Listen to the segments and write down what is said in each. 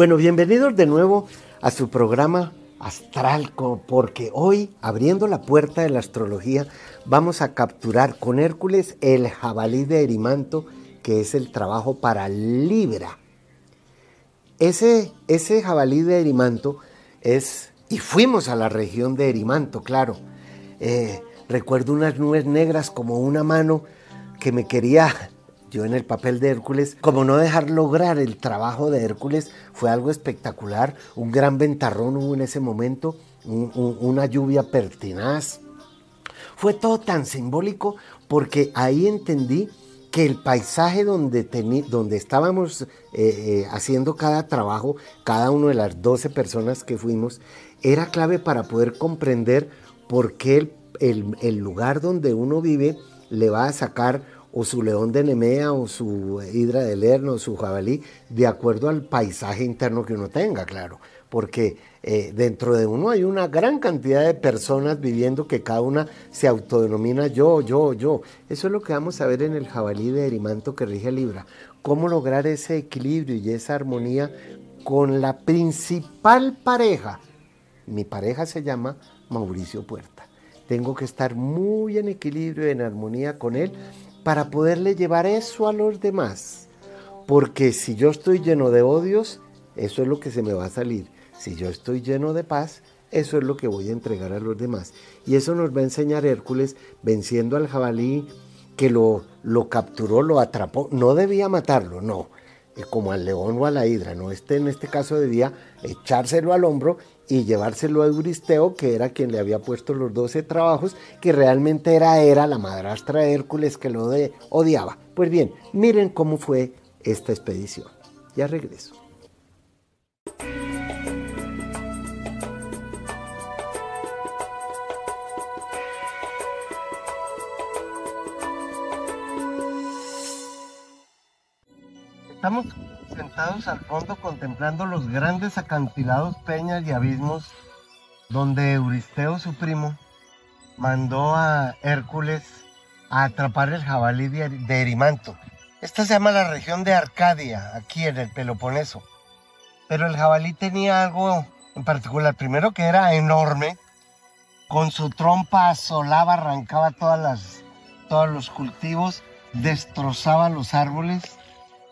Bueno, bienvenidos de nuevo a su programa Astral, porque hoy, abriendo la puerta de la astrología, vamos a capturar con Hércules el jabalí de Erimanto, que es el trabajo para Libra. Ese, ese jabalí de Erimanto es, y fuimos a la región de Erimanto, claro. Eh, recuerdo unas nubes negras como una mano que me quería yo en el papel de Hércules, como no dejar lograr el trabajo de Hércules, fue algo espectacular, un gran ventarrón hubo en ese momento, una lluvia pertinaz. Fue todo tan simbólico porque ahí entendí que el paisaje donde, donde estábamos eh, eh, haciendo cada trabajo, cada una de las 12 personas que fuimos, era clave para poder comprender por qué el, el lugar donde uno vive le va a sacar o su león de Nemea o su hidra de Lerno o su jabalí, de acuerdo al paisaje interno que uno tenga, claro. Porque eh, dentro de uno hay una gran cantidad de personas viviendo que cada una se autodenomina yo, yo, yo. Eso es lo que vamos a ver en el jabalí de Erimanto que rige Libra. Cómo lograr ese equilibrio y esa armonía con la principal pareja. Mi pareja se llama Mauricio Puerta. Tengo que estar muy en equilibrio en armonía con él para poderle llevar eso a los demás. Porque si yo estoy lleno de odios, eso es lo que se me va a salir. Si yo estoy lleno de paz, eso es lo que voy a entregar a los demás. Y eso nos va a enseñar Hércules venciendo al jabalí que lo, lo capturó, lo atrapó. No debía matarlo, no. Eh, como al león o a la hidra, no. Este en este caso debía echárselo al hombro y llevárselo a Euristeo, que era quien le había puesto los 12 trabajos, que realmente era, era la madrastra de Hércules que lo odiaba. Pues bien, miren cómo fue esta expedición. Ya regreso. Estamos sentados al fondo contemplando los grandes acantilados, peñas y abismos donde Euristeo, su primo, mandó a Hércules a atrapar el jabalí de Erimanto. Esta se llama la región de Arcadia, aquí en el Peloponeso. Pero el jabalí tenía algo en particular. Primero que era enorme, con su trompa asolaba, arrancaba todas las, todos los cultivos, destrozaba los árboles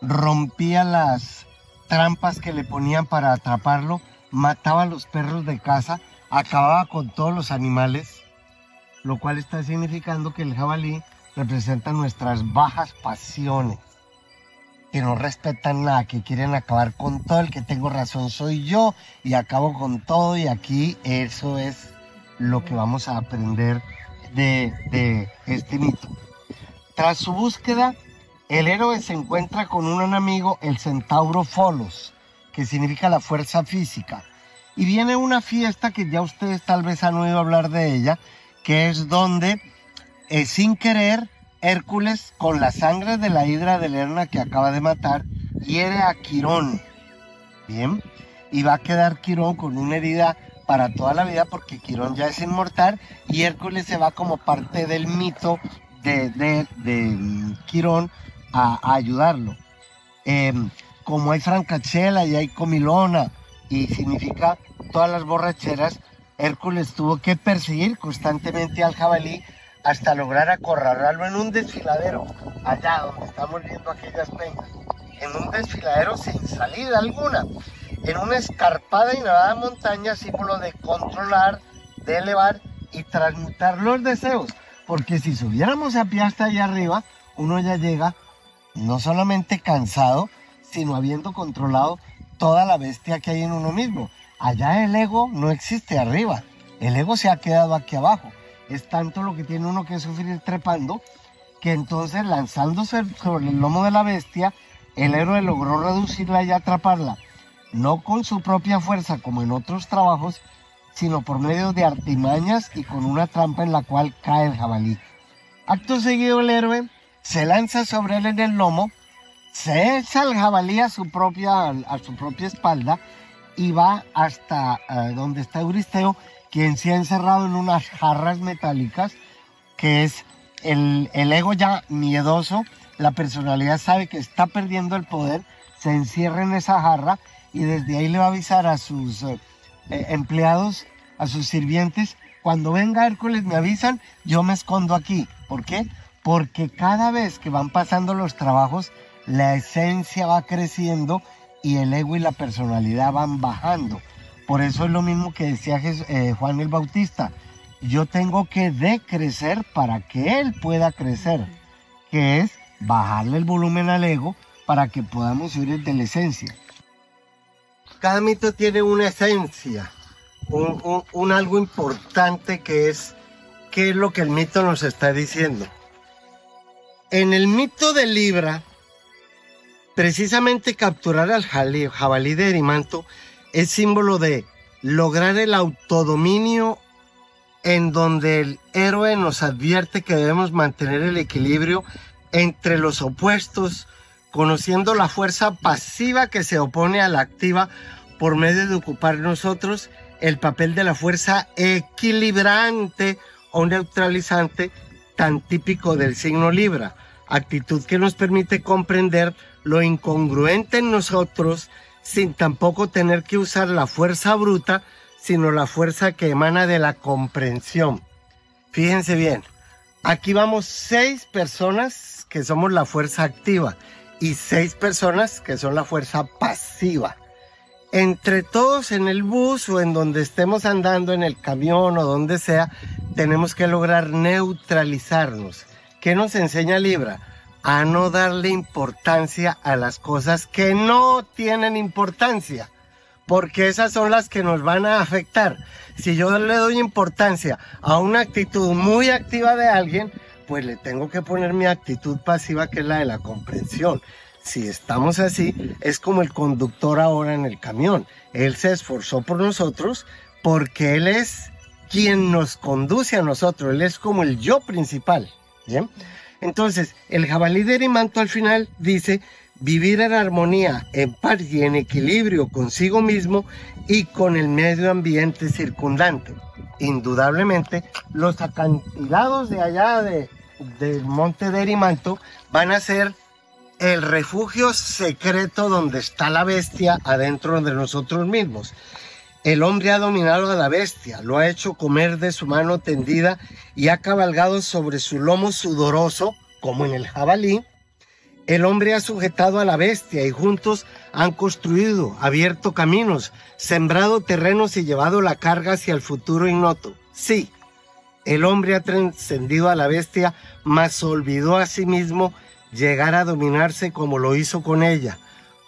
rompía las trampas que le ponían para atraparlo, mataba a los perros de casa, acababa con todos los animales, lo cual está significando que el jabalí representa nuestras bajas pasiones, que no respetan nada, que quieren acabar con todo, el que tengo razón soy yo y acabo con todo y aquí eso es lo que vamos a aprender de, de este mito. Tras su búsqueda, el héroe se encuentra con un amigo, el centauro Folos, que significa la fuerza física. Y viene una fiesta que ya ustedes tal vez han oído hablar de ella, que es donde, eh, sin querer, Hércules, con la sangre de la hidra de Lerna que acaba de matar, hiere a Quirón. Bien, y va a quedar Quirón con una herida para toda la vida porque Quirón ya es inmortal y Hércules se va como parte del mito de, de, de Quirón a, ayudarlo. Em, como hay francachela y hay comilona y significa todas las borracheras, Hércules tuvo que perseguir constantemente al jabalí hasta lograr acorralarlo en un desfiladero, allá donde estamos viendo aquellas peñas, en un desfiladero sin salida alguna, en una escarpada y nevada montaña, símbolo de controlar, de elevar y transmutar los deseos, porque si subiéramos a pie hasta allá arriba, uno ya llega no solamente cansado, sino habiendo controlado toda la bestia que hay en uno mismo. Allá el ego no existe arriba, el ego se ha quedado aquí abajo. Es tanto lo que tiene uno que sufrir trepando, que entonces lanzándose sobre el lomo de la bestia, el héroe logró reducirla y atraparla, no con su propia fuerza como en otros trabajos, sino por medio de artimañas y con una trampa en la cual cae el jabalí. Acto seguido el héroe se lanza sobre él en el lomo, se echa el jabalí a su propia, a su propia espalda y va hasta eh, donde está Euristeo, quien se ha encerrado en unas jarras metálicas, que es el, el ego ya miedoso, la personalidad sabe que está perdiendo el poder, se encierra en esa jarra y desde ahí le va a avisar a sus eh, empleados, a sus sirvientes, cuando venga Hércules me avisan, yo me escondo aquí. ¿Por qué? Porque cada vez que van pasando los trabajos, la esencia va creciendo y el ego y la personalidad van bajando. Por eso es lo mismo que decía eh, Juan el Bautista. Yo tengo que decrecer para que él pueda crecer, que es bajarle el volumen al ego para que podamos ir de la esencia. Cada mito tiene una esencia, un, algo importante que es qué es lo que el mito nos está diciendo. En el mito de Libra, precisamente capturar al jabalí de Erimanto es símbolo de lograr el autodominio en donde el héroe nos advierte que debemos mantener el equilibrio entre los opuestos, conociendo la fuerza pasiva que se opone a la activa por medio de ocupar nosotros el papel de la fuerza equilibrante o neutralizante tan típico del signo Libra, actitud que nos permite comprender lo incongruente en nosotros sin tampoco tener que usar la fuerza bruta, sino la fuerza que emana de la comprensión. Fíjense bien, aquí vamos seis personas que somos la fuerza activa y seis personas que son la fuerza pasiva. Entre todos en el bus o en donde estemos andando, en el camión o donde sea, tenemos que lograr neutralizarnos. ¿Qué nos enseña Libra? A no darle importancia a las cosas que no tienen importancia, porque esas son las que nos van a afectar. Si yo le doy importancia a una actitud muy activa de alguien, pues le tengo que poner mi actitud pasiva, que es la de la comprensión. Si estamos así, es como el conductor ahora en el camión. Él se esforzó por nosotros porque Él es quien nos conduce a nosotros. Él es como el yo principal. ¿bien? Entonces, el jabalí de Erimanto al final dice, vivir en armonía, en paz y en equilibrio consigo mismo y con el medio ambiente circundante. Indudablemente, los acantilados de allá de, del monte de Erimanto van a ser el refugio secreto donde está la bestia adentro de nosotros mismos. El hombre ha dominado a la bestia, lo ha hecho comer de su mano tendida y ha cabalgado sobre su lomo sudoroso, como en el jabalí. El hombre ha sujetado a la bestia y juntos han construido, abierto caminos, sembrado terrenos y llevado la carga hacia el futuro ignoto. Sí, el hombre ha trascendido a la bestia, mas olvidó a sí mismo llegar a dominarse como lo hizo con ella,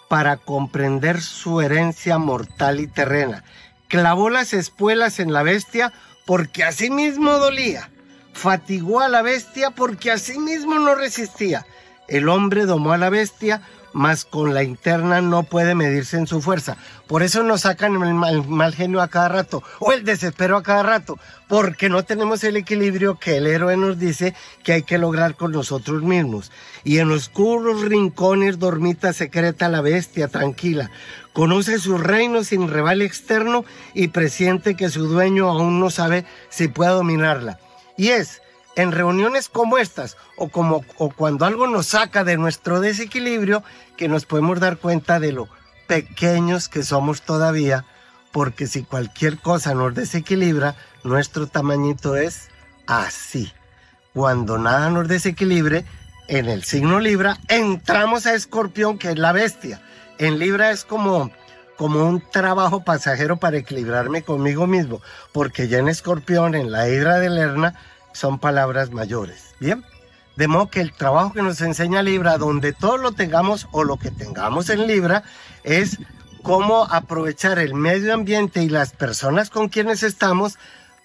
para comprender su herencia mortal y terrena. Clavó las espuelas en la bestia porque a sí mismo dolía. Fatigó a la bestia porque a sí mismo no resistía. El hombre domó a la bestia mas con la interna no puede medirse en su fuerza. Por eso nos sacan el mal, genio a cada rato o el desespero a cada rato, porque no tenemos el equilibrio que el héroe nos dice que hay que lograr con nosotros mismos. Y en oscuros rincones dormita secreta la bestia tranquila. Conoce su reino sin rival externo y presiente que su dueño aún no sabe si puede dominarla. Y es en reuniones como estas o, como, o cuando algo nos saca de nuestro desequilibrio que nos podemos dar cuenta de lo pequeños que somos todavía, porque si cualquier cosa nos desequilibra, nuestro tamañito es así. Cuando nada nos desequilibre, en el signo Libra entramos a Escorpión, que es la bestia. En Libra es como, como un trabajo pasajero para equilibrarme conmigo mismo, porque ya en Escorpión, en la Hidra de Lerna, son palabras mayores. Bien, de modo que el trabajo que nos enseña Libra, donde todo lo tengamos o lo que tengamos en Libra, es cómo aprovechar el medio ambiente y las personas con quienes estamos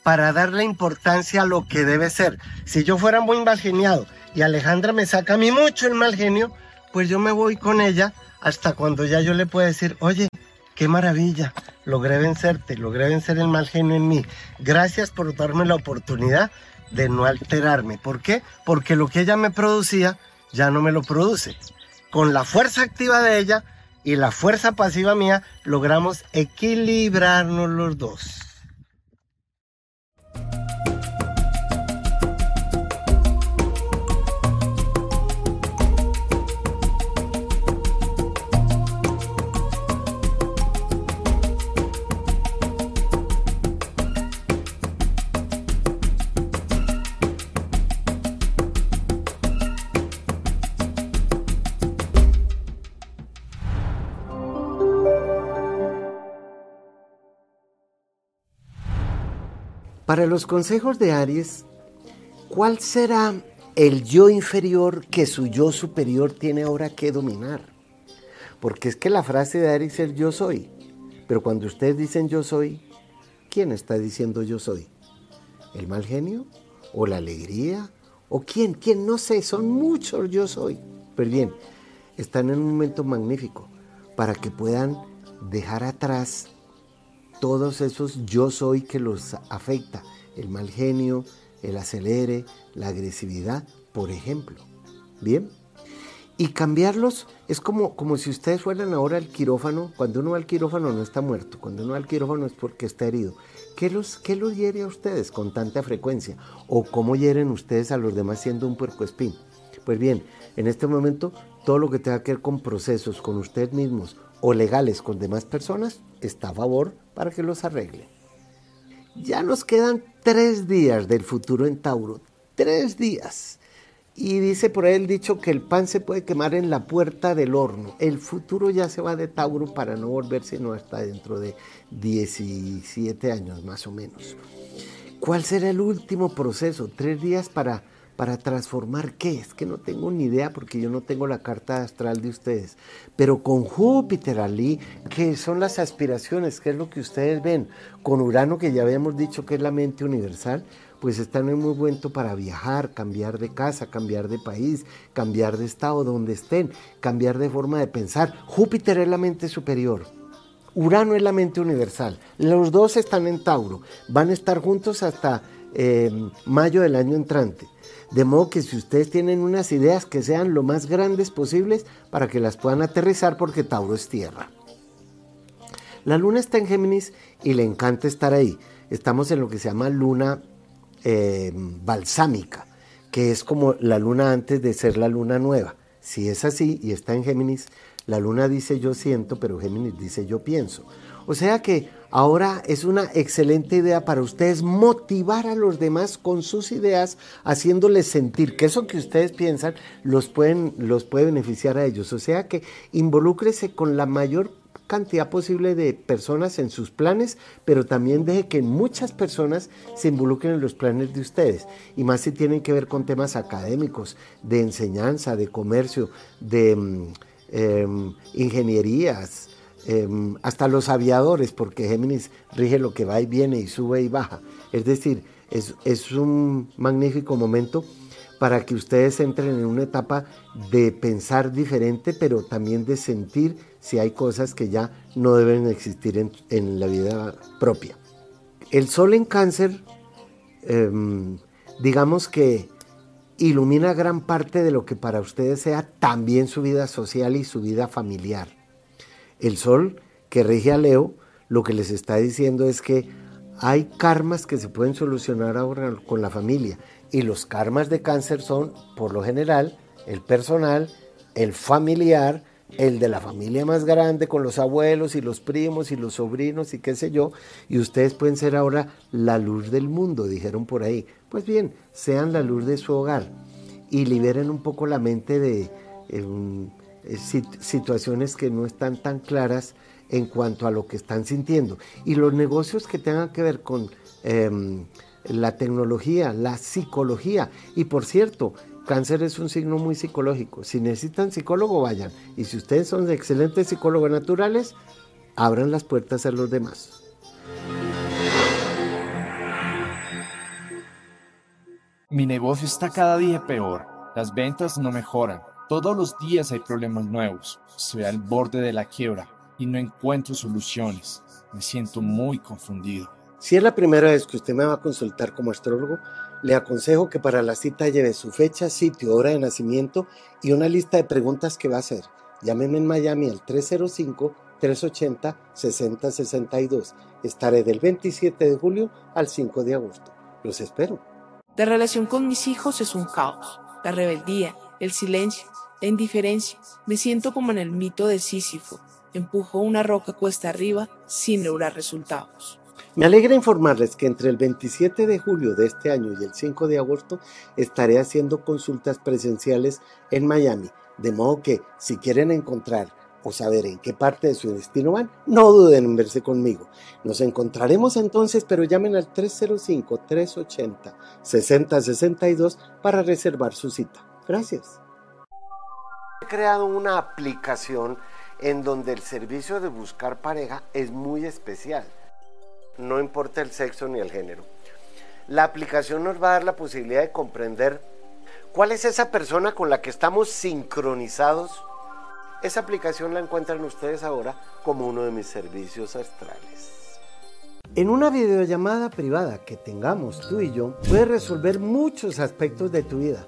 para darle importancia a lo que debe ser. Si yo fuera muy mal geniado y Alejandra me saca a mí mucho el mal genio, pues yo me voy con ella hasta cuando ya yo le pueda decir, oye, qué maravilla, logré vencerte, logré vencer el mal genio en mí. Gracias por darme la oportunidad de no alterarme. ¿Por qué? Porque lo que ella me producía ya no me lo produce. Con la fuerza activa de ella y la fuerza pasiva mía logramos equilibrarnos los dos. Para los consejos de Aries, ¿cuál será el yo inferior que su yo superior tiene ahora que dominar? Porque es que la frase de Aries es yo soy. Pero cuando ustedes dicen yo soy, ¿quién está diciendo yo soy? ¿El mal genio? ¿O la alegría? ¿O quién? ¿Quién? No sé, son muchos yo soy. Pero bien, están en un momento magnífico para que puedan dejar atrás todos esos yo soy que los afecta, el mal genio, el acelere, la agresividad, por ejemplo. ¿Bien? Y cambiarlos es como, como si ustedes fueran ahora al quirófano. Cuando uno va al quirófano no está muerto, cuando uno va al quirófano es porque está herido. ¿Qué los, qué los hiere a ustedes con tanta frecuencia? ¿O cómo hieren ustedes a los demás siendo un puercoespín? Pues bien, en este momento todo lo que tenga que ver con procesos con ustedes mismos o legales con demás personas está a favor para que los arregle. Ya nos quedan tres días del futuro en Tauro, tres días. Y dice por ahí el dicho que el pan se puede quemar en la puerta del horno. El futuro ya se va de Tauro para no volver sino hasta dentro de 17 años más o menos. ¿Cuál será el último proceso? Tres días para para transformar qué? Es que no tengo ni idea porque yo no tengo la carta astral de ustedes. Pero con Júpiter, Ali, ¿qué son las aspiraciones? ¿Qué es lo que ustedes ven? Con Urano, que ya habíamos dicho que es la mente universal, pues están en muy buen para viajar, cambiar de casa, cambiar de país, cambiar de estado donde estén, cambiar de forma de pensar. Júpiter es la mente superior. Urano es la mente universal. Los dos están en Tauro. Van a estar juntos hasta eh, mayo del año entrante. De modo que si ustedes tienen unas ideas que sean lo más grandes posibles para que las puedan aterrizar porque Tauro es tierra. La luna está en Géminis y le encanta estar ahí. Estamos en lo que se llama luna eh, balsámica, que es como la luna antes de ser la luna nueva. Si es así y está en Géminis, la luna dice yo siento, pero Géminis dice yo pienso. O sea que ahora es una excelente idea para ustedes motivar a los demás con sus ideas, haciéndoles sentir que eso que ustedes piensan los, pueden, los puede beneficiar a ellos. O sea que involúcrese con la mayor cantidad posible de personas en sus planes, pero también deje que muchas personas se involucren en los planes de ustedes. Y más si tienen que ver con temas académicos, de enseñanza, de comercio, de mm, em, ingenierías, Em, hasta los aviadores, porque Géminis rige lo que va y viene y sube y baja. Es decir, es, es un magnífico momento para que ustedes entren en una etapa de pensar diferente, pero también de sentir si hay cosas que ya no deben existir en, la vida propia. El sol en cáncer, em, digamos que ilumina gran parte de lo que para ustedes sea también su vida social y su vida familiar. El sol que rige a Leo lo que les está diciendo es que hay karmas que se pueden solucionar ahora con la familia y los karmas de cáncer son, por lo general, el personal, el familiar, el de la familia más grande con los abuelos y los primos y los sobrinos y qué sé yo, y ustedes pueden ser ahora la luz del mundo, dijeron por ahí. Pues bien, sean la luz de su hogar y liberen un poco la mente de... Eh, situaciones que no están tan claras en cuanto a lo que están sintiendo. Y los negocios que tengan que ver con em, la tecnología, la psicología. Y por cierto, cáncer es un signo muy psicológico. Si necesitan psicólogo, vayan. Y si ustedes son excelentes psicólogos naturales, abran las puertas a los demás. Mi negocio está cada día peor. Las ventas no mejoran todos los días hay problemas nuevos. Estoy al borde de la quiebra y no encuentro soluciones. Me siento muy confundido. Si es la primera vez que usted me va a consultar como astrólogo, le aconsejo que para la cita lleve su fecha, sitio, hora de nacimiento y una lista de preguntas que va a hacer. Llámeme en Miami al 305-380-6062. Estaré del 27 de julio al 5 de agosto. Los espero. La relación con mis hijos es un caos. La rebeldía, el silencio, la indiferencia. Me siento como en el mito de Sísifo. Empujo una roca cuesta arriba sin lograr resultados. Me alegra informarles que entre el 27 de julio de este año y el 5 de agosto estaré haciendo consultas presenciales en Miami, de modo que si quieren encontrar o saber en qué parte de su destino van, no duden en verse conmigo. Nos encontraremos entonces, pero llamen al 305-380-6062 para reservar su cita. Gracias. Creado una aplicación en donde el servicio de buscar pareja es muy especial. No importa el sexo ni el género. La aplicación nos va a dar la posibilidad de comprender cuál es esa persona con la que estamos sincronizados esa aplicación la encuentran ustedes ahora como uno de mis servicios astrales. En una videollamada privada que tengamos tú y yo, puedes resolver muchos aspectos de tu vida.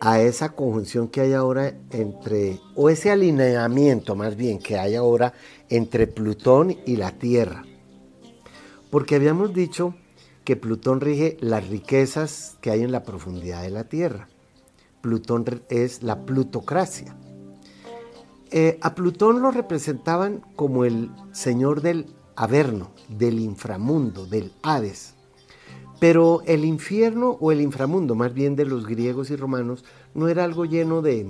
a esa conjunción que hay ahora entre, o ese alineamiento más bien que hay ahora entre Plutón y la Tierra. Porque habíamos dicho que Plutón rige las riquezas que hay en la profundidad de la Tierra. Plutón es la plutocracia. Eh, a Plutón lo representaban como el señor del Averno, del inframundo, del Hades. Pero el infierno o el inframundo, más bien de los griegos y romanos, no era algo lleno de,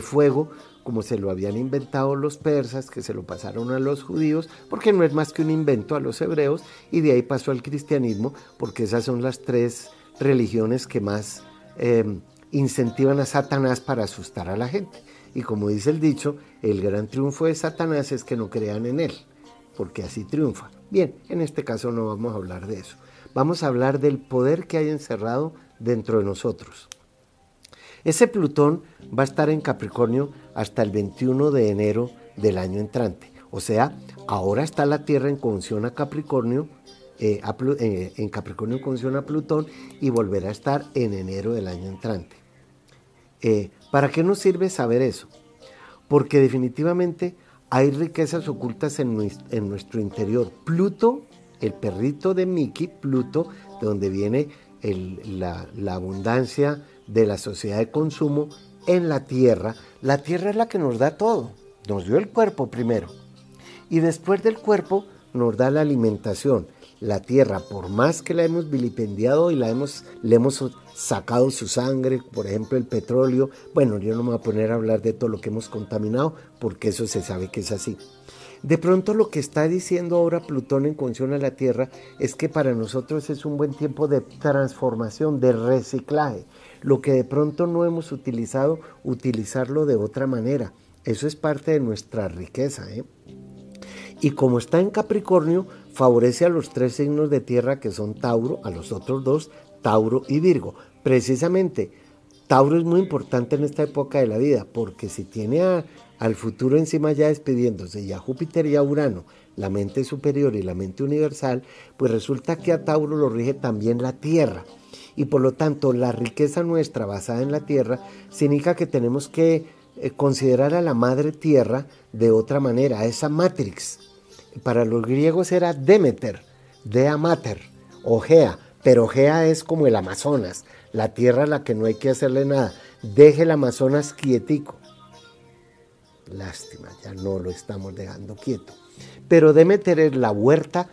fuego como se lo habían inventado los persas, que se lo pasaron a los judíos, porque no es más que un invento a los hebreos, y de ahí pasó al cristianismo, porque esas son las tres religiones que más em, incentivan a Satanás para asustar a la gente. Y como dice el dicho, el gran triunfo de Satanás es que no crean en él, porque así triunfa. Bien, en este caso no vamos a hablar de eso vamos a hablar del poder que hay encerrado dentro de nosotros. Ese Plutón va a estar en Capricornio hasta el 21 de enero del año entrante. O sea, ahora está la Tierra en conjunción a Capricornio, eh, eh, en Capricornio en conjunción a Plutón y volverá a estar en enero del año entrante. Eh, ¿Para qué nos sirve saber eso? Porque definitivamente hay riquezas ocultas en nuestro interior. Pluto el perrito de Mickey, Pluto, de donde viene la, la abundancia de la sociedad de consumo en la tierra. La tierra es la que nos da todo. Nos dio el cuerpo primero. Y después del cuerpo nos da la alimentación. La tierra, por más que la hemos vilipendiado y la hemos, le hemos sacado su sangre, por ejemplo el petróleo, bueno, yo no me voy a poner a hablar de todo lo que hemos contaminado porque eso se sabe que es así. De pronto lo que está diciendo ahora Plutón en conjunción a la Tierra es que para nosotros es un buen tiempo de transformación, de reciclaje. Lo que de pronto no hemos utilizado, utilizarlo de otra manera. Eso es parte de nuestra riqueza. ¿eh? Y como está en Capricornio, favorece a los tres signos de tierra que son Tauro, a los otros dos, Tauro y Virgo. Precisamente, Tauro es muy importante en esta época de la vida, porque si tiene al futuro encima ya despidiéndose y a Júpiter y a Urano, la mente superior y la mente universal, pues resulta que a Tauro lo rige también la Tierra. Y por lo tanto, la riqueza nuestra basada en la Tierra significa que tenemos que eh, considerar a la Madre Tierra de otra manera, a esa Matrix. Para los griegos era Demeter, Dea Mater, o Gea, pero Gea es como el Amazonas, la tierra a la que no hay que hacerle nada. Deje el Amazonas quietico. Lástima, ya no lo estamos dejando quieto. Pero Demeter es la huerta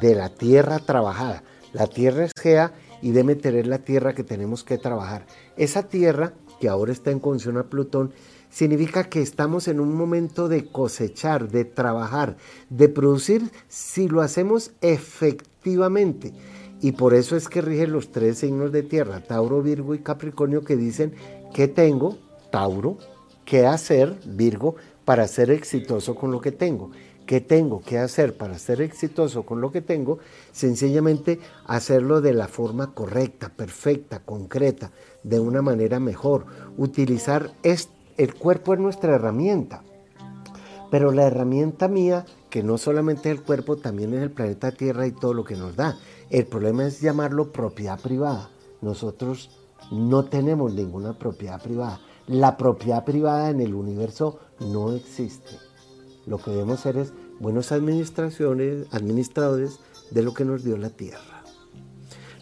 de la tierra trabajada. La tierra es Gea y Demeter es la tierra que tenemos que trabajar. Esa tierra, que ahora está en condición a Plutón, significa que estamos en un momento de cosechar, de trabajar, de producir si lo hacemos efectivamente. Y por eso es que rigen los tres signos de tierra, Tauro, Virgo y Capricornio, que dicen que tengo, Tauro, qué hacer, Virgo, para ser exitoso con lo que tengo. ¿Qué tengo que hacer para ser exitoso con lo que tengo? Sencillamente hacerlo de la forma correcta, perfecta, concreta, de una manera mejor. Utilizar el cuerpo es nuestra herramienta, pero la herramienta mía, que no solamente es el cuerpo, también es el planeta Tierra y todo lo que nos da. El problema es llamarlo propiedad privada. Nosotros no tenemos ninguna propiedad privada. La propiedad privada en el universo no existe. Lo que debemos ser es buenos administraciones, administradores de lo que nos dio la tierra.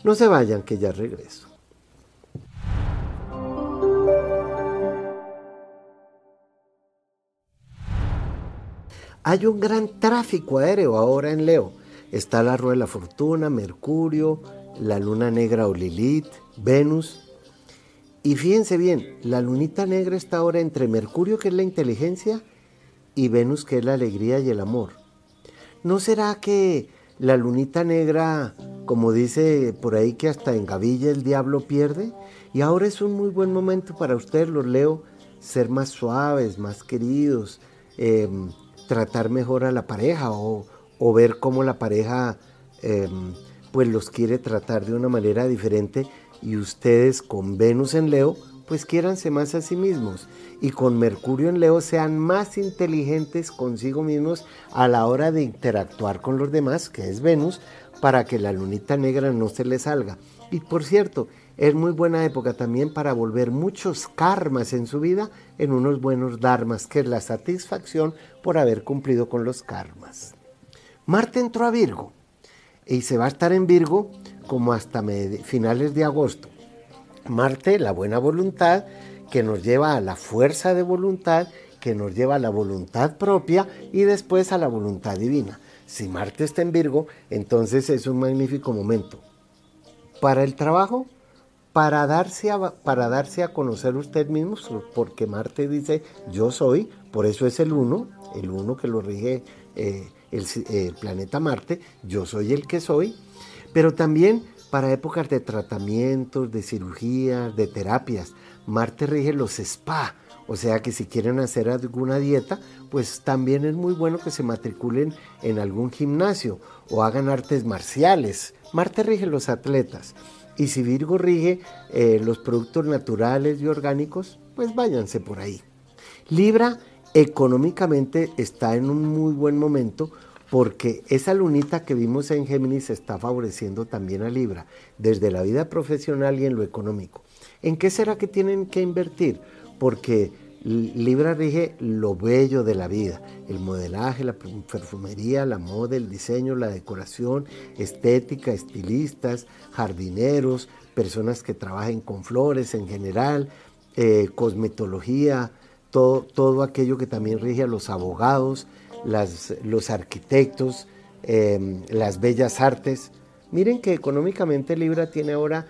No se vayan, que ya regreso. Hay un gran tráfico aéreo ahora en Leo. Está la Rueda de la Fortuna, Mercurio, la Luna Negra o Lilith, Venus. Y fíjense bien, la lunita negra está ahora entre Mercurio, que es la inteligencia, y Venus, que es la alegría y el amor. ¿No será que la lunita negra, como dice por ahí que hasta en Gavilla el diablo pierde? Y ahora es un muy buen momento para ustedes, los leo, ser más suaves, más queridos, em, tratar mejor a la pareja o, ver cómo la pareja em, pues los quiere tratar de una manera diferente y ustedes con Venus en Leo pues quiéranse más a sí mismos y con Mercurio en Leo sean más inteligentes consigo mismos a la hora de interactuar con los demás, que es Venus, para que la lunita negra no se les salga. Y por cierto, es muy buena época también para volver muchos karmas en su vida en unos buenos dharmas, que es la satisfacción por haber cumplido con los karmas. Marte entró a Virgo y se va a estar en Virgo como hasta finales de agosto. Marte, la buena voluntad, que nos lleva a la fuerza de voluntad, que nos lleva a la voluntad propia y después a la voluntad divina. Si Marte está en Virgo, entonces es un magnífico momento. Para el trabajo, para darse a, para darse a conocer usted mismo, porque Marte dice yo soy, por eso es el uno, el uno que lo rige eh, el, planeta Marte, yo soy el que soy, pero también para épocas de tratamientos, de cirugías, de terapias. Marte rige los spa, o sea que si quieren hacer alguna dieta, pues también es muy bueno que se matriculen en algún gimnasio o hagan artes marciales. Marte rige los atletas. Y si Virgo rige eh, los productos naturales y orgánicos, pues váyanse por ahí. Libra económicamente está en un muy buen momento porque esa lunita que vimos en Géminis está favoreciendo también a Libra, desde la vida profesional y en lo económico. ¿En qué será que tienen que invertir? Porque Libra rige lo bello de la vida, el modelaje, la perfumería, la moda, el diseño, la decoración, estética, estilistas, jardineros, personas que trabajen con flores en general, eh, cosmetología, todo, todo, aquello que también rige a los abogados, las, los arquitectos, em, las bellas artes. Miren que económicamente Libra tiene ahora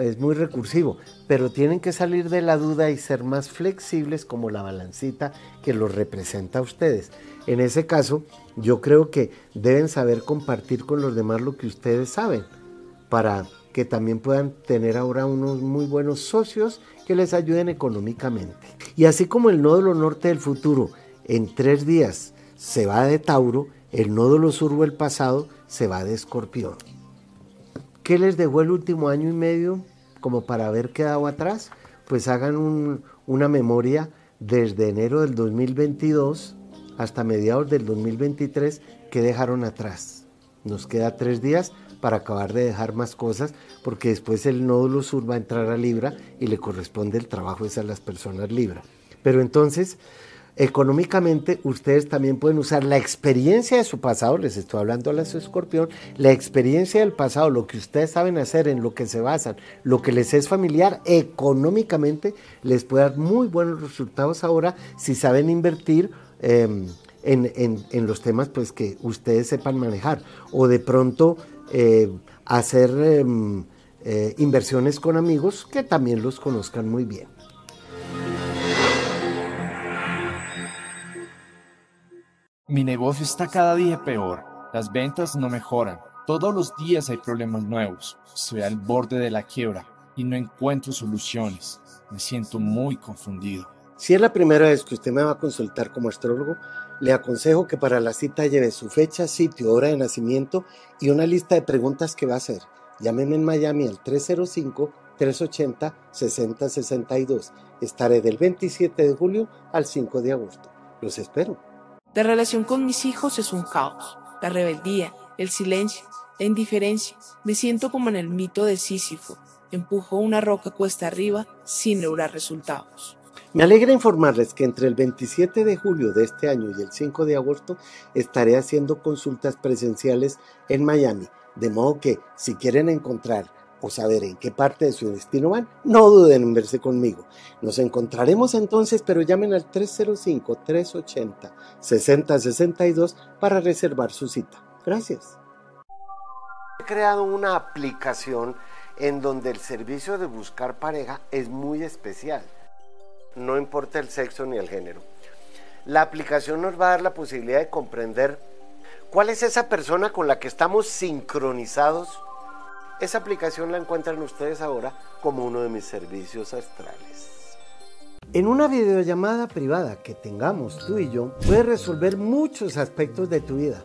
es muy recursivo, pero tienen que salir de la duda y ser más flexibles como la balancita que los representa a ustedes. En ese caso, yo creo que deben saber compartir con los demás lo que ustedes saben para que también puedan tener ahora unos muy buenos socios que les ayuden económicamente. Y así como el nódulo norte del futuro en tres días se va de Tauro, el nódulo sur o el pasado se va de Escorpión. ¿Qué les dejó el último año y medio como para haber quedado atrás? Pues hagan una memoria desde enero del 2022 hasta mediados del 2023 que dejaron atrás. Nos queda tres días para acabar de dejar más cosas porque después el nódulo sur va a entrar a Libra y le corresponde el trabajo a las personas Libra. Pero entonces económicamente ustedes también pueden usar la experiencia de su pasado, les estoy hablando a las escorpión, la experiencia del pasado, lo que ustedes saben hacer, en lo que se basan, lo que les es familiar, económicamente les puede dar muy buenos resultados ahora si saben invertir. Em, en, los temas pues que ustedes sepan manejar o de pronto eh, hacer em, eh, inversiones con amigos que también los conozcan muy bien. Mi negocio está cada día peor. Las ventas no mejoran. Todos los días hay problemas nuevos. Estoy al borde de la quiebra y no encuentro soluciones. Me siento muy confundido. Si es la primera vez que usted me va a consultar como astrólogo, le aconsejo que para la cita lleve su fecha, sitio, hora de nacimiento y una lista de preguntas que va a hacer. Llámeme en Miami al 305-380-6062. Estaré del 27 de julio al 5 de agosto. Los espero. La relación con mis hijos es un caos. La rebeldía, el silencio, la indiferencia. Me siento como en el mito de Sísifo. Empujo una roca cuesta arriba sin lograr resultados. Me alegra informarles que entre el 27 de julio de este año y el 5 de agosto estaré haciendo consultas presenciales en Miami, de modo que si quieren encontrar o saber en qué parte de su destino van, no duden en verse conmigo. Nos encontraremos entonces, pero llamen al 305-380-6062 para reservar su cita. Gracias. He creado una aplicación en donde el servicio de buscar pareja es muy especial no importa el sexo ni el género. La aplicación nos va a dar la posibilidad de comprender cuál es esa persona con la que estamos sincronizados. Esa aplicación la encuentran ustedes ahora como uno de mis servicios astrales. En una videollamada privada que tengamos tú y yo, puedes resolver muchos aspectos de tu vida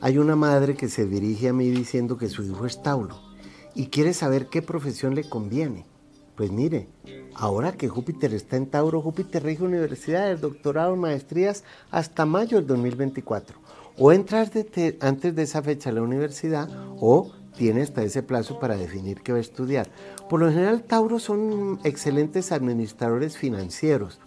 hay una madre que se dirige a mí diciendo que su hijo es Tauro y quiere saber qué profesión le conviene. Pues mire, ahora que Júpiter está en Tauro, Júpiter rige universidades, doctorado, maestrías hasta mayo del 2024. O entras antes de esa fecha a la universidad o tiene hasta ese plazo para definir qué va a estudiar. Por lo general, Tauro son excelentes administradores financieros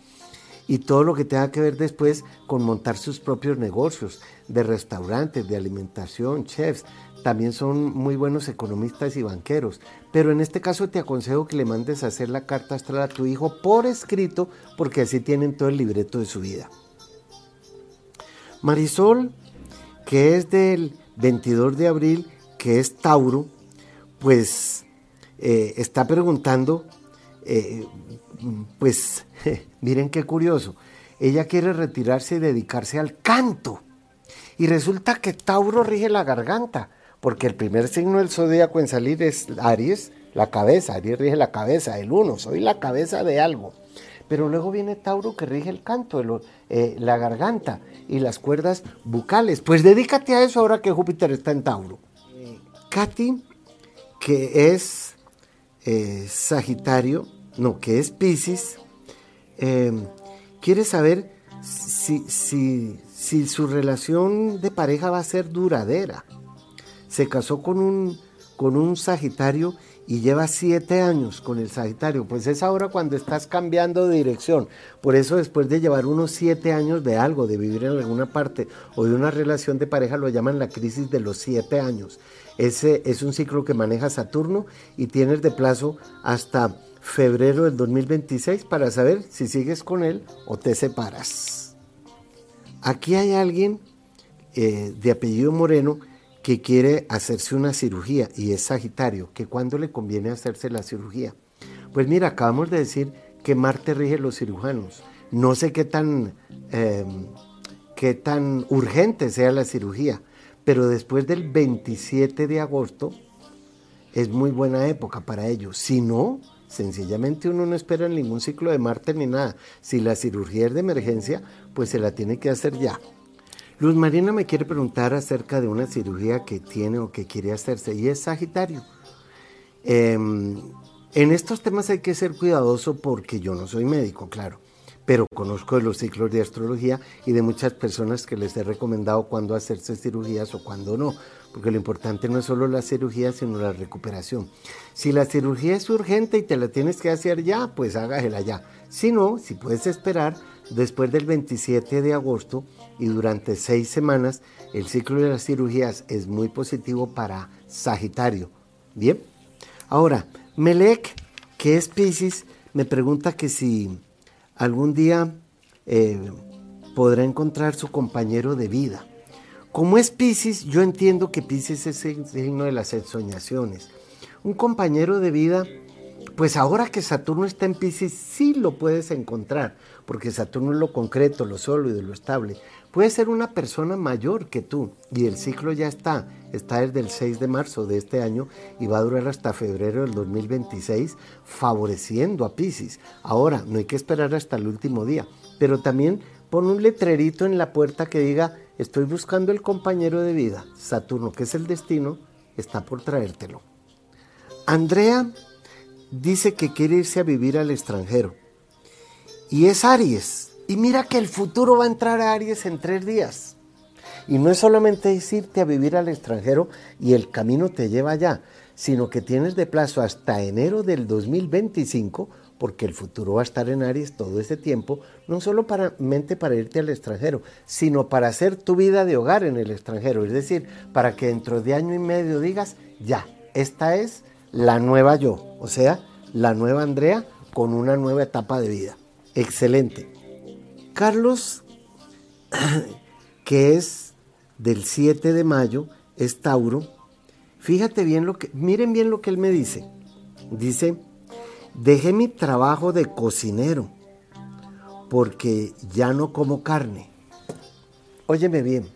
y todo lo que tenga que ver después con montar sus propios negocios de restaurantes, de alimentación, chefs. También son muy buenos economistas y banqueros. Pero en este caso te aconsejo que le mandes a hacer la carta astral a tu hijo por escrito porque así tienen todo el libreto de su vida. Marisol, que es del 22 de abril, que es Tauro, pues eh, está preguntando eh, pues miren qué curioso, ella quiere retirarse y dedicarse al canto. Y resulta que Tauro rige la garganta, porque el primer signo del zodíaco en salir es Aries, la cabeza, Aries rige la cabeza, el uno, soy la cabeza de algo. Pero luego viene Tauro que rige el canto, eh, la garganta y las cuerdas bucales. Pues dedícate a eso ahora que Júpiter está en Tauro. Katy, que es eh, Sagitario, no, que es Pisces, eh, quiere saber si, si, su relación de pareja va a ser duradera. Se casó con un, con un Sagitario y lleva siete años con el Sagitario. Pues es ahora cuando estás cambiando de dirección. Por eso después de llevar unos siete años de algo, de vivir en alguna parte o de una relación de pareja, lo llaman la crisis de los siete años. Ese es un ciclo que maneja Saturno y tienes de plazo hasta febrero del 2026 para saber si sigues con él o te separas. Aquí hay alguien eh, de apellido Moreno que quiere hacerse una cirugía y es Sagitario, que cuando le conviene hacerse la cirugía. Pues mira, acabamos de decir que Marte rige los cirujanos. No sé qué tan, em, qué tan urgente sea la cirugía, pero después del 27 de agosto es muy buena época para ello. Si no, Sencillamente uno no espera ningún ciclo de Marte ni nada. Si la cirugía es de emergencia, pues se la tiene que hacer ya. Luz Marina me quiere preguntar acerca de una cirugía que tiene o que quiere hacerse y es Sagitario. Em, en estos temas hay que ser cuidadoso porque yo no soy médico, claro, pero conozco de los ciclos de astrología y de muchas personas que les he recomendado cuándo hacerse cirugías o cuándo no porque lo importante no es solo la cirugía, sino la recuperación. Si la cirugía es urgente y te la tienes que hacer ya, pues hágasela ya. Si no, si puedes esperar, después del 27 de agosto y durante seis semanas, el ciclo de las cirugías es muy positivo para Sagitario. Bien. Ahora, Melek, que es Pisces, me pregunta que si algún día eh, podrá encontrar su compañero de vida. Como es Pisces, yo entiendo que Pisces es el signo de las ensoñaciones. Un compañero de vida, pues ahora que Saturno está en Pisces, sí lo puedes encontrar, porque Saturno es lo concreto, lo sólido, lo estable. Puede ser una persona mayor que tú y el ciclo ya está, está desde el 6 de marzo de este año y va a durar hasta febrero del 2026, favoreciendo a Pisces. Ahora, no hay que esperar hasta el último día, pero también pon un letrerito en la puerta que diga, estoy buscando el compañero de vida. Saturno, que es el destino, está por traértelo. Andrea dice que quiere irse a vivir al extranjero. Y es Aries. Y mira que el futuro va a entrar a Aries en tres días. Y no es solamente irte a vivir al extranjero y el camino te lleva allá, sino que tienes de plazo hasta enero del 2025, porque el futuro va a estar en Aries todo ese tiempo, no solo para mente para irte al extranjero, sino para hacer tu vida de hogar en el extranjero. Es decir, para que dentro de año y medio digas, ya, esta es la nueva yo, o sea, la nueva Andrea con una nueva etapa de vida. Excelente. Carlos, que es del 7 de mayo, es Tauro. Fíjate bien lo que, miren bien lo que él me dice. Dice, dejé mi trabajo de cocinero porque ya no como carne. Óyeme bien,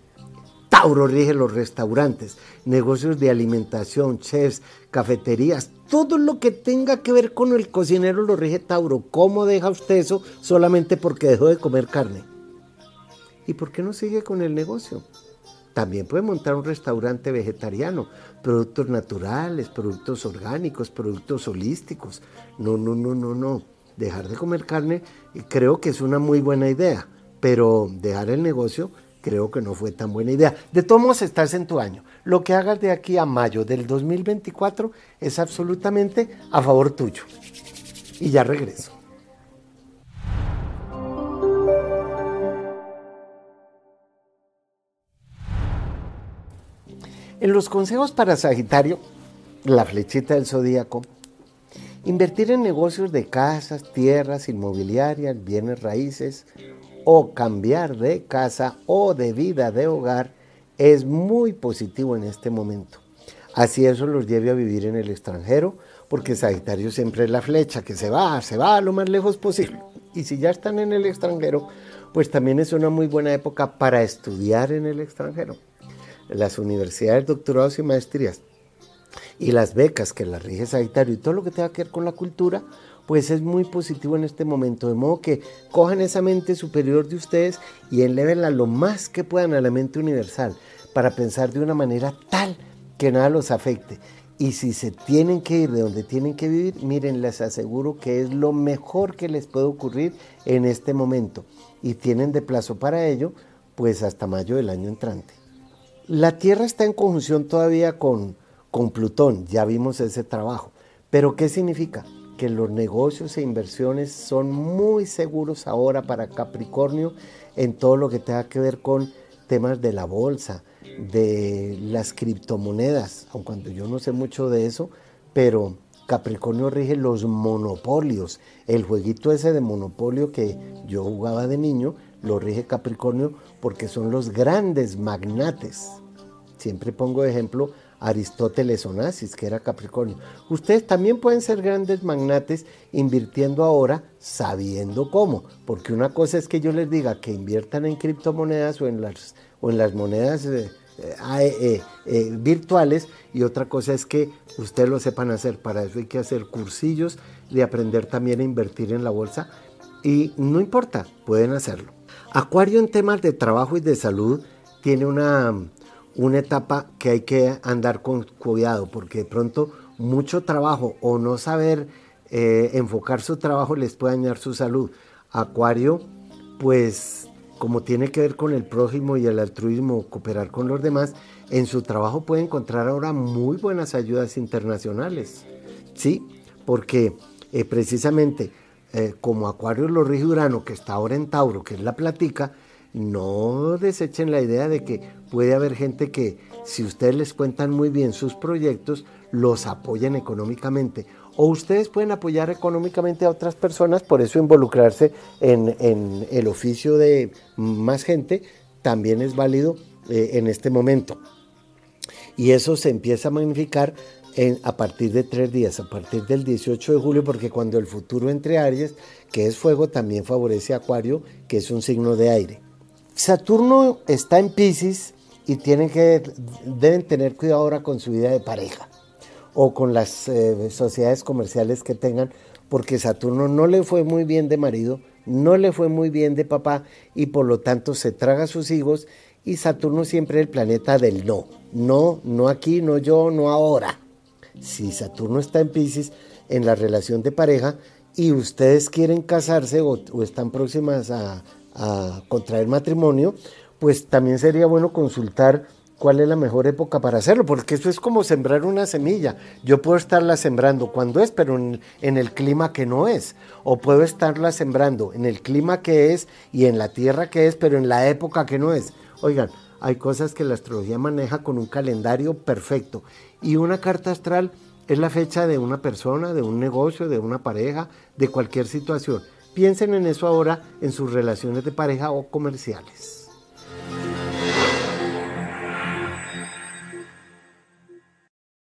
Tauro rige los restaurantes, negocios de alimentación, chefs, cafeterías, todo lo que tenga que ver con el cocinero lo rige Tauro. ¿Cómo deja usted eso solamente porque dejó de comer carne? ¿Y por qué no sigue con el negocio? También puede montar un restaurante vegetariano, productos naturales, productos orgánicos, productos holísticos. No, no, no, no, no. Dejar de comer carne creo que es una muy buena idea, pero dejar el negocio creo que no fue tan buena idea. De todos modos, estás en tu año. Lo que hagas de aquí a mayo del 2024 es absolutamente a favor tuyo. Y ya regreso. En los consejos para Sagitario, la flechita del zodíaco, invertir en negocios de casas, tierras, inmobiliarias, bienes raíces, o cambiar de casa o de vida de hogar es muy positivo en este momento. Así eso los lleve a vivir en el extranjero, porque Sagitario siempre es la flecha que se va, se va lo más lejos posible. Y si ya están en el extranjero, pues también es una muy buena época para estudiar en el extranjero. Las universidades, doctorados y maestrías y las becas que las rige Sagitario y todo lo que tenga que ver con la cultura, pues es muy positivo en este momento. De modo que cojan esa mente superior de ustedes y elevenla lo más que puedan a la mente universal para pensar de una manera tal que nada los afecte. Y si se tienen que ir de donde tienen que vivir, miren, les aseguro que es lo mejor que les puede ocurrir en este momento. Y tienen de plazo para ello, pues hasta mayo del año entrante. La Tierra está en conjunción todavía con, con Plutón, ya vimos ese trabajo. Pero ¿qué significa? Que los negocios e inversiones son muy seguros ahora para Capricornio en todo lo que tenga que ver con temas de la bolsa, de las criptomonedas, aun cuando yo no sé mucho de eso, pero Capricornio rige los monopolios. El jueguito ese de monopolio que yo jugaba de niño, lo rige Capricornio porque son los grandes magnates. Siempre pongo ejemplo Aristóteles Onassis, que era Capricornio. Ustedes también pueden ser grandes magnates invirtiendo ahora sabiendo cómo, porque una cosa es que yo les diga que inviertan en criptomonedas o en las, o en las monedas eh, eh, eh, virtuales y otra cosa es que ustedes lo sepan hacer. Para eso hay que hacer cursillos de aprender también a invertir en la bolsa y no importa, pueden hacerlo. Acuario en temas de trabajo y de salud tiene una una etapa que hay que andar con cuidado, porque de pronto mucho trabajo o no saber eh, enfocar su trabajo les puede dañar su salud. Acuario, pues como tiene que ver con el prójimo y el altruismo, cooperar con los demás, en su trabajo puede encontrar ahora muy buenas ayudas internacionales. Sí, porque eh, precisamente eh, como Acuario lo rige Urano, que está ahora en Tauro, que es la platica, no desechen la idea de que puede haber gente que si ustedes les cuentan muy bien sus proyectos, los apoyen económicamente. O ustedes pueden apoyar económicamente a otras personas, por eso involucrarse en, el oficio de más gente también es válido eh, en este momento. Y eso se empieza a magnificar a partir de tres días, a partir del 18 de julio, porque cuando el futuro entre Aries, que es fuego, también favorece a Acuario, que es un signo de aire. Saturno está en Pisces y tienen que, deben tener cuidado ahora con su vida de pareja o con las eh, sociedades comerciales que tengan, porque Saturno no le fue muy bien de marido, no le fue muy bien de papá y por lo tanto se traga a sus hijos y Saturno siempre es el planeta del no. No, no aquí, no yo, no ahora. Si Saturno está en Pisces, en la relación de pareja, y ustedes quieren casarse o, están próximas a, a contraer matrimonio, pues también sería bueno consultar cuál es la mejor época para hacerlo, porque eso es como sembrar una semilla. Yo puedo estarla sembrando cuando es, pero en, el clima que no es. O puedo estarla sembrando en el clima que es y en la tierra que es, pero en la época que no es. Oigan, hay cosas que la astrología maneja con un calendario perfecto. Y una carta astral es la fecha de una persona, de un negocio, de una pareja, de cualquier situación. Piensen en eso ahora en sus relaciones de pareja o comerciales.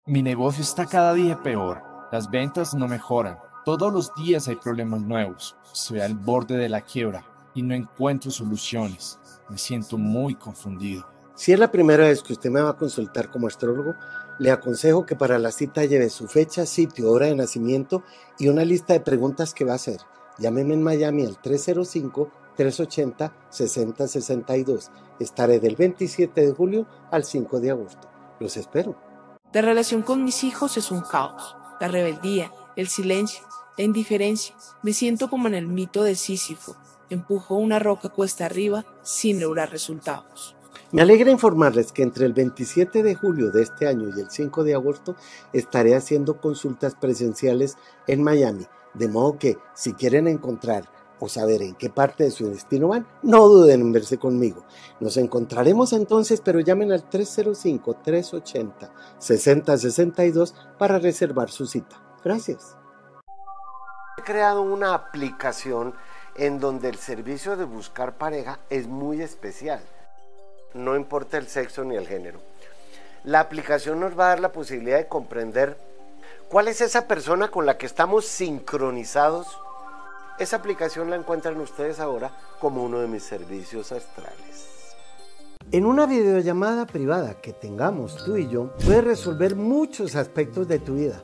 Mi negocio está cada día peor. Las ventas no mejoran. Todos los días hay problemas nuevos. Estoy al borde de la quiebra y no encuentro soluciones. Me siento muy confundido. Si es la primera vez que usted me va a consultar como astrólogo, le aconsejo que para la cita lleve su fecha, sitio, hora de nacimiento y una lista de preguntas que va a hacer. Llámeme en Miami al 305-380-6062. Estaré del 27 de julio al 5 de agosto. Los espero. La relación con mis hijos es un caos. La rebeldía, el silencio, la indiferencia. Me siento como en el mito de Sísifo. Empujo una roca cuesta arriba sin lograr resultados. Me alegra informarles que entre el 27 de julio de este año y el 5 de agosto estaré haciendo consultas presenciales en Miami, de modo que si quieren encontrar o saber en qué parte de su destino van, no duden en verse conmigo. Nos encontraremos entonces, pero llamen al 305-380-6062 para reservar su cita. Gracias. He creado una aplicación en donde el servicio de buscar pareja es muy especial. No importa el sexo ni el género. La aplicación nos va a dar la posibilidad de comprender cuál es esa persona con la que estamos sincronizados esa aplicación la encuentran ustedes ahora como uno de mis servicios astrales. En una videollamada privada que tengamos tú y yo, puedes resolver muchos aspectos de tu vida.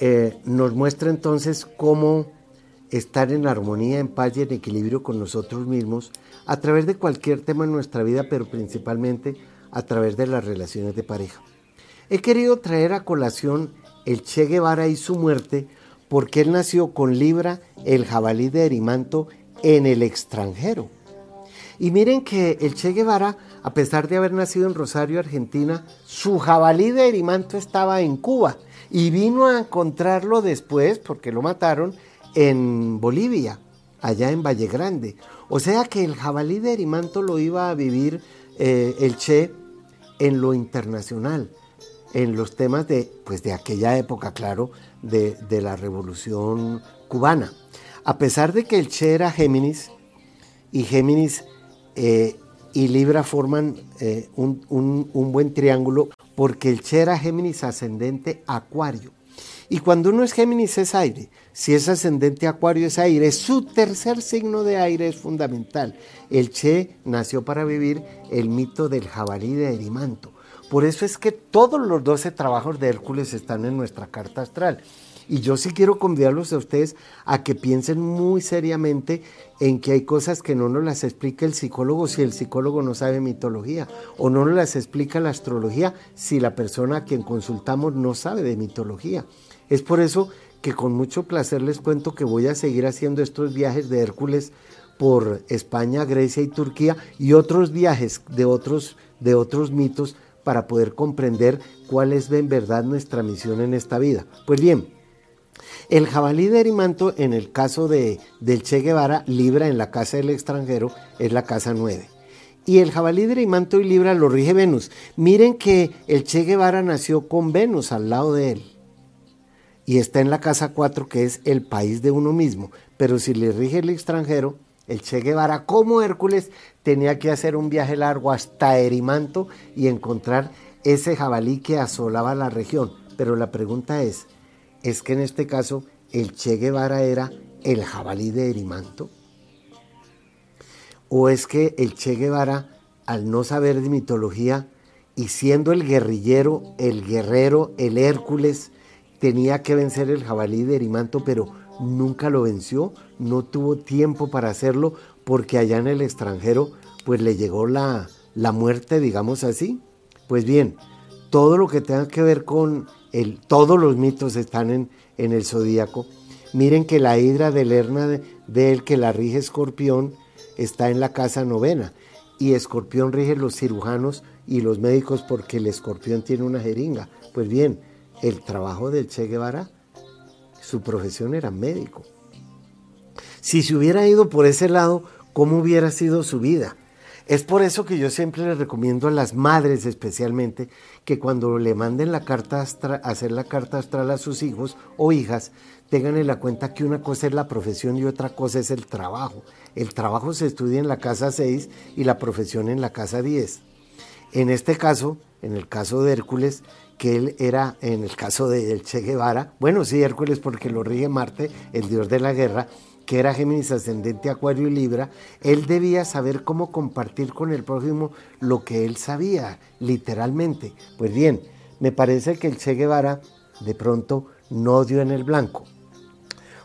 eh, nos muestra entonces cómo estar en armonía, en paz y en equilibrio con nosotros mismos a través de cualquier tema en nuestra vida, pero principalmente a través de las relaciones de pareja. He querido traer a colación el Che Guevara y su muerte porque él nació con Libra, el jabalí de Erimanto, en el extranjero. Y miren que el Che Guevara, a pesar de haber nacido en Rosario, Argentina, su jabalí de Erimanto estaba en Cuba y vino a encontrarlo después, porque lo mataron, en Bolivia, allá en Valle Grande. O sea que el jabalí de Erimanto lo iba a vivir eh, el Che en lo internacional, en los temas de, pues de aquella época, claro, de, la revolución cubana. A pesar de que el Che era Géminis, y Géminis eh, y Libra forman eh, un, un, buen triángulo porque el Che era Géminis ascendente Acuario. Y cuando uno es Géminis es aire. Si es ascendente Acuario es aire. Su tercer signo de aire es fundamental. El Che nació para vivir el mito del jabalí de Erimanto. Por eso es que todos los 12 trabajos de Hércules están en nuestra carta astral. Y yo sí quiero convidarlos a ustedes a que piensen muy seriamente en que hay cosas que no nos las explica el psicólogo si el psicólogo no sabe mitología, o no nos las explica la astrología si la persona a quien consultamos no sabe de mitología. Es por eso que con mucho placer les cuento que voy a seguir haciendo estos viajes de Hércules por España, Grecia y Turquía y otros viajes de otros, de otros mitos para poder comprender cuál es en verdad nuestra misión en esta vida. Pues bien, el jabalí de Erimanto, en el caso de, del Che Guevara, Libra en la casa del extranjero, es la casa 9. Y el jabalí de Erimanto y Libra lo rige Venus. Miren que el Che Guevara nació con Venus al lado de él. Y está en la casa 4, que es el país de uno mismo. Pero si le rige el extranjero, el Che Guevara como Hércules tenía que hacer un viaje largo hasta Erimanto y encontrar ese jabalí que asolaba la región. Pero la pregunta es, ¿es que en este caso el Che Guevara era el jabalí de Erimanto? ¿O es que el Che Guevara, al no saber de mitología y siendo el guerrillero, el guerrero, el Hércules, tenía que vencer el jabalí de Erimanto, pero nunca lo venció, no tuvo tiempo para hacerlo porque allá en el extranjero pues le llegó la, la muerte, digamos así? Pues bien, todo lo que tenga que ver con el, todos los mitos están en, el zodíaco. Miren que la hidra de Lerna de, él que la rige Escorpión está en la casa novena y Escorpión rige los cirujanos y los médicos porque el escorpión tiene una jeringa. Pues bien, el trabajo del Che Guevara, su profesión era médico. Si se hubiera ido por ese lado, ¿cómo hubiera sido su vida? Es por eso que yo siempre les recomiendo a las madres especialmente que cuando le manden la carta hacer la carta astral a sus hijos o hijas, tengan en la cuenta que una cosa es la profesión y otra cosa es el trabajo. El trabajo se estudia en la casa 6 y la profesión en la casa 10. En este caso, en el caso de Hércules, que él era, en el caso de Che Guevara, bueno, sí, Hércules porque lo rige Marte, el dios de la guerra, que era Géminis ascendente Acuario y Libra, él debía saber cómo compartir con el prójimo lo que él sabía, literalmente. Pues bien, me parece que el Che Guevara de pronto no dio en el blanco,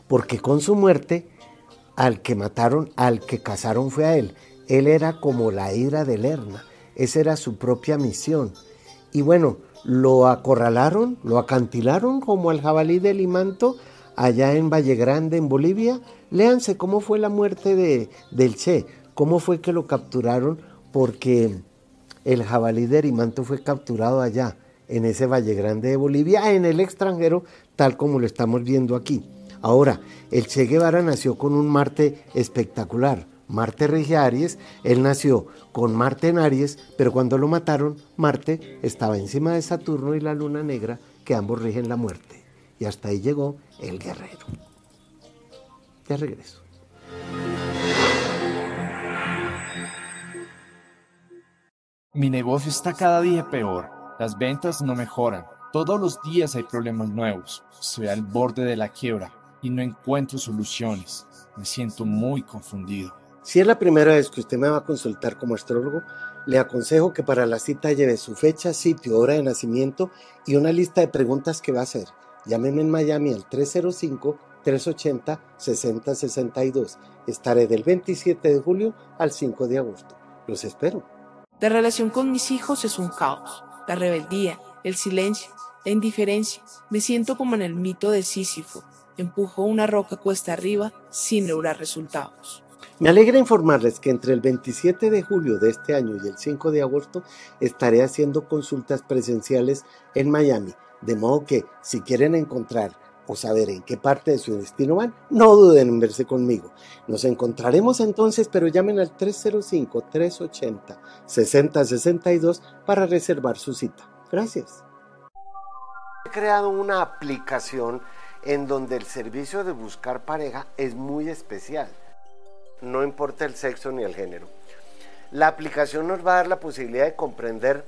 porque con su muerte, al que mataron, al que cazaron fue a él. Él era como la ira de Lerna, esa era su propia misión. Y bueno, lo acorralaron, lo acantilaron como al jabalí del Limanto allá en Valle Grande, en Bolivia. Léanse cómo fue la muerte de, del Che, cómo fue que lo capturaron, porque el jabalí de Erimanto fue capturado allá, en ese Valle Grande de Bolivia, en el extranjero, tal como lo estamos viendo aquí. Ahora, el Che Guevara nació con un Marte espectacular. Marte rige Aries, él nació con Marte en Aries, pero cuando lo mataron, Marte estaba encima de Saturno y la luna negra, que ambos rigen la muerte. Y hasta ahí llegó el guerrero. Ya regreso. Mi negocio está cada día peor. Las ventas no mejoran. Todos los días hay problemas nuevos. Estoy al borde de la quiebra y no encuentro soluciones. Me siento muy confundido. Si es la primera vez que usted me va a consultar como astrólogo, le aconsejo que para la cita lleve su fecha, sitio, hora de nacimiento y una lista de preguntas que va a hacer. Llámeme en Miami al 305-380-6062. Estaré del 27 de julio al 5 de agosto. Los espero. La relación con mis hijos es un caos. La rebeldía, el silencio, la indiferencia. Me siento como en el mito de Sísifo. Empujo una roca cuesta arriba sin lograr resultados. Me alegra informarles que entre el 27 de julio de este año y el 5 de agosto estaré haciendo consultas presenciales en Miami de modo que si quieren encontrar o saber en qué parte de su destino van, no duden en verse conmigo. Nos encontraremos entonces, pero llamen al 305-380-6062 para reservar su cita. Gracias. He creado una aplicación en donde el servicio de buscar pareja es muy especial. No importa el sexo ni el género. La aplicación nos va a dar la posibilidad de comprender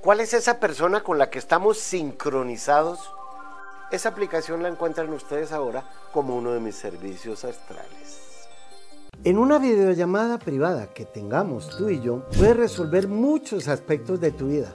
¿Cuál es esa persona con la que estamos sincronizados? Esa aplicación la encuentran ustedes ahora como uno de mis servicios astrales. En una videollamada privada que tengamos tú y yo, puedes resolver muchos aspectos de tu vida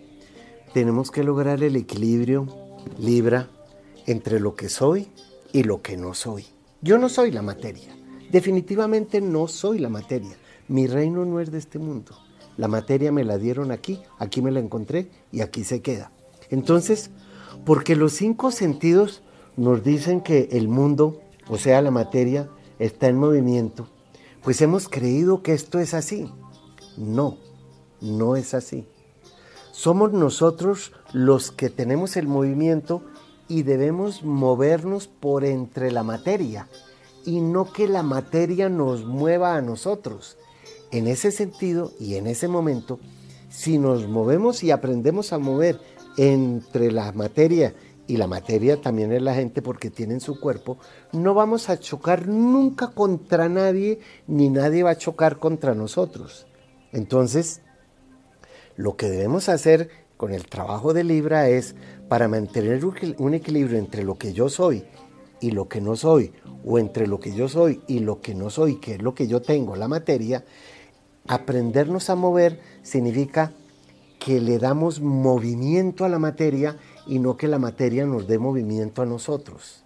tenemos que lograr el equilibrio, Libra, entre lo que soy y lo que no soy. Yo no soy la materia, definitivamente no soy la materia. Mi reino no es de este mundo. La materia me la dieron aquí, aquí me la encontré y aquí se queda. Entonces, porque los cinco sentidos nos dicen que el mundo, o sea, la materia, está en movimiento, pues hemos creído que esto es así. No, no es así. Somos nosotros los que tenemos el movimiento y debemos movernos por entre la materia y no que la materia nos mueva a nosotros. En ese sentido y en ese momento, si nos movemos y aprendemos a mover entre la materia y la materia también es la gente porque tienen su cuerpo, no vamos a chocar nunca contra nadie ni nadie va a chocar contra nosotros. Entonces, lo que debemos hacer con el trabajo de Libra es para mantener un equilibrio entre lo que yo soy y lo que no soy, o entre lo que yo soy y lo que no soy, que es lo que yo tengo, la materia, aprendernos a mover significa que le damos movimiento a la materia y no que la materia nos dé movimiento a nosotros.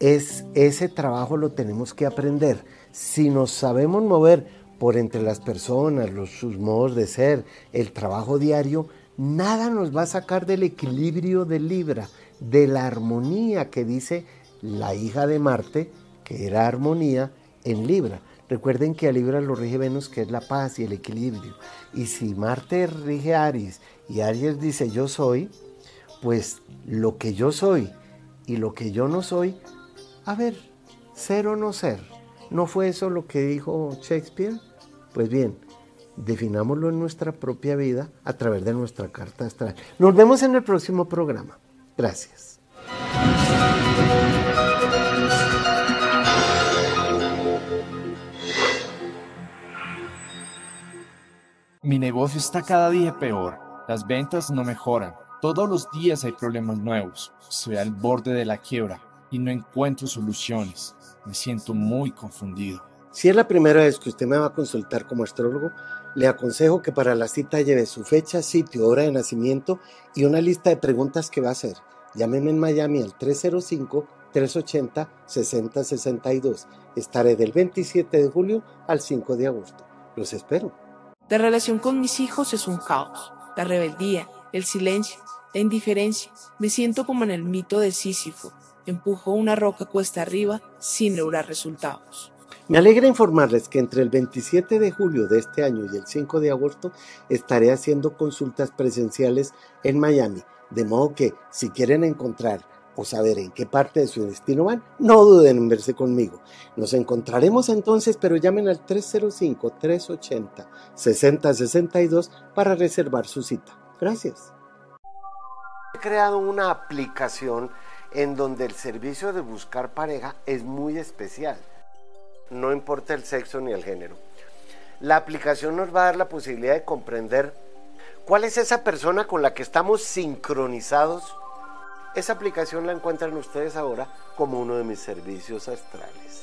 Es, ese trabajo lo tenemos que aprender. Si nos sabemos mover por entre las personas, los, sus modos de ser, el trabajo diario, nada nos va a sacar del equilibrio de Libra, de la armonía que dice la hija de Marte, que era armonía en Libra. Recuerden que a Libra lo rige Venus, que es la paz y el equilibrio. Y si Marte rige Aries y Aries dice yo soy, pues lo que yo soy y lo que yo no soy, a ver, ser o no ser. ¿No fue eso lo que dijo Shakespeare? Pues bien, definámoslo en nuestra propia vida a través de nuestra carta astral. Nos vemos en el próximo programa. Gracias. Mi negocio está cada día peor. Las ventas no mejoran. Todos los días hay problemas nuevos. Estoy al borde de la quiebra y no encuentro soluciones. Me siento muy confundido. Si es la primera vez que usted me va a consultar como astrólogo, le aconsejo que para la cita lleve su fecha, sitio, hora de nacimiento y una lista de preguntas que va a hacer. Llámeme en Miami al 305-380-6062. Estaré del 27 de julio al 5 de agosto. Los espero. La relación con mis hijos es un caos. La rebeldía, el silencio, la indiferencia. Me siento como en el mito de Sísifo. Empujo una roca cuesta arriba sin lograr resultados. Me alegra informarles que entre el 27 de julio de este año y el 5 de agosto estaré haciendo consultas presenciales en Miami, de modo que si quieren encontrar o saber en qué parte de su destino van, no duden en verse conmigo. Nos encontraremos entonces, pero llamen al 305-380-6062 para reservar su cita. Gracias. He creado una aplicación en donde el servicio de buscar pareja es muy especial. No importa el sexo ni el género. La aplicación nos va a dar la posibilidad de comprender cuál es esa persona con la que estamos sincronizados esa aplicación la encuentran ustedes ahora como uno de mis servicios astrales.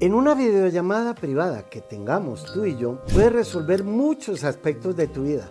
En una videollamada privada que tengamos tú y yo, puedes resolver muchos aspectos de tu vida.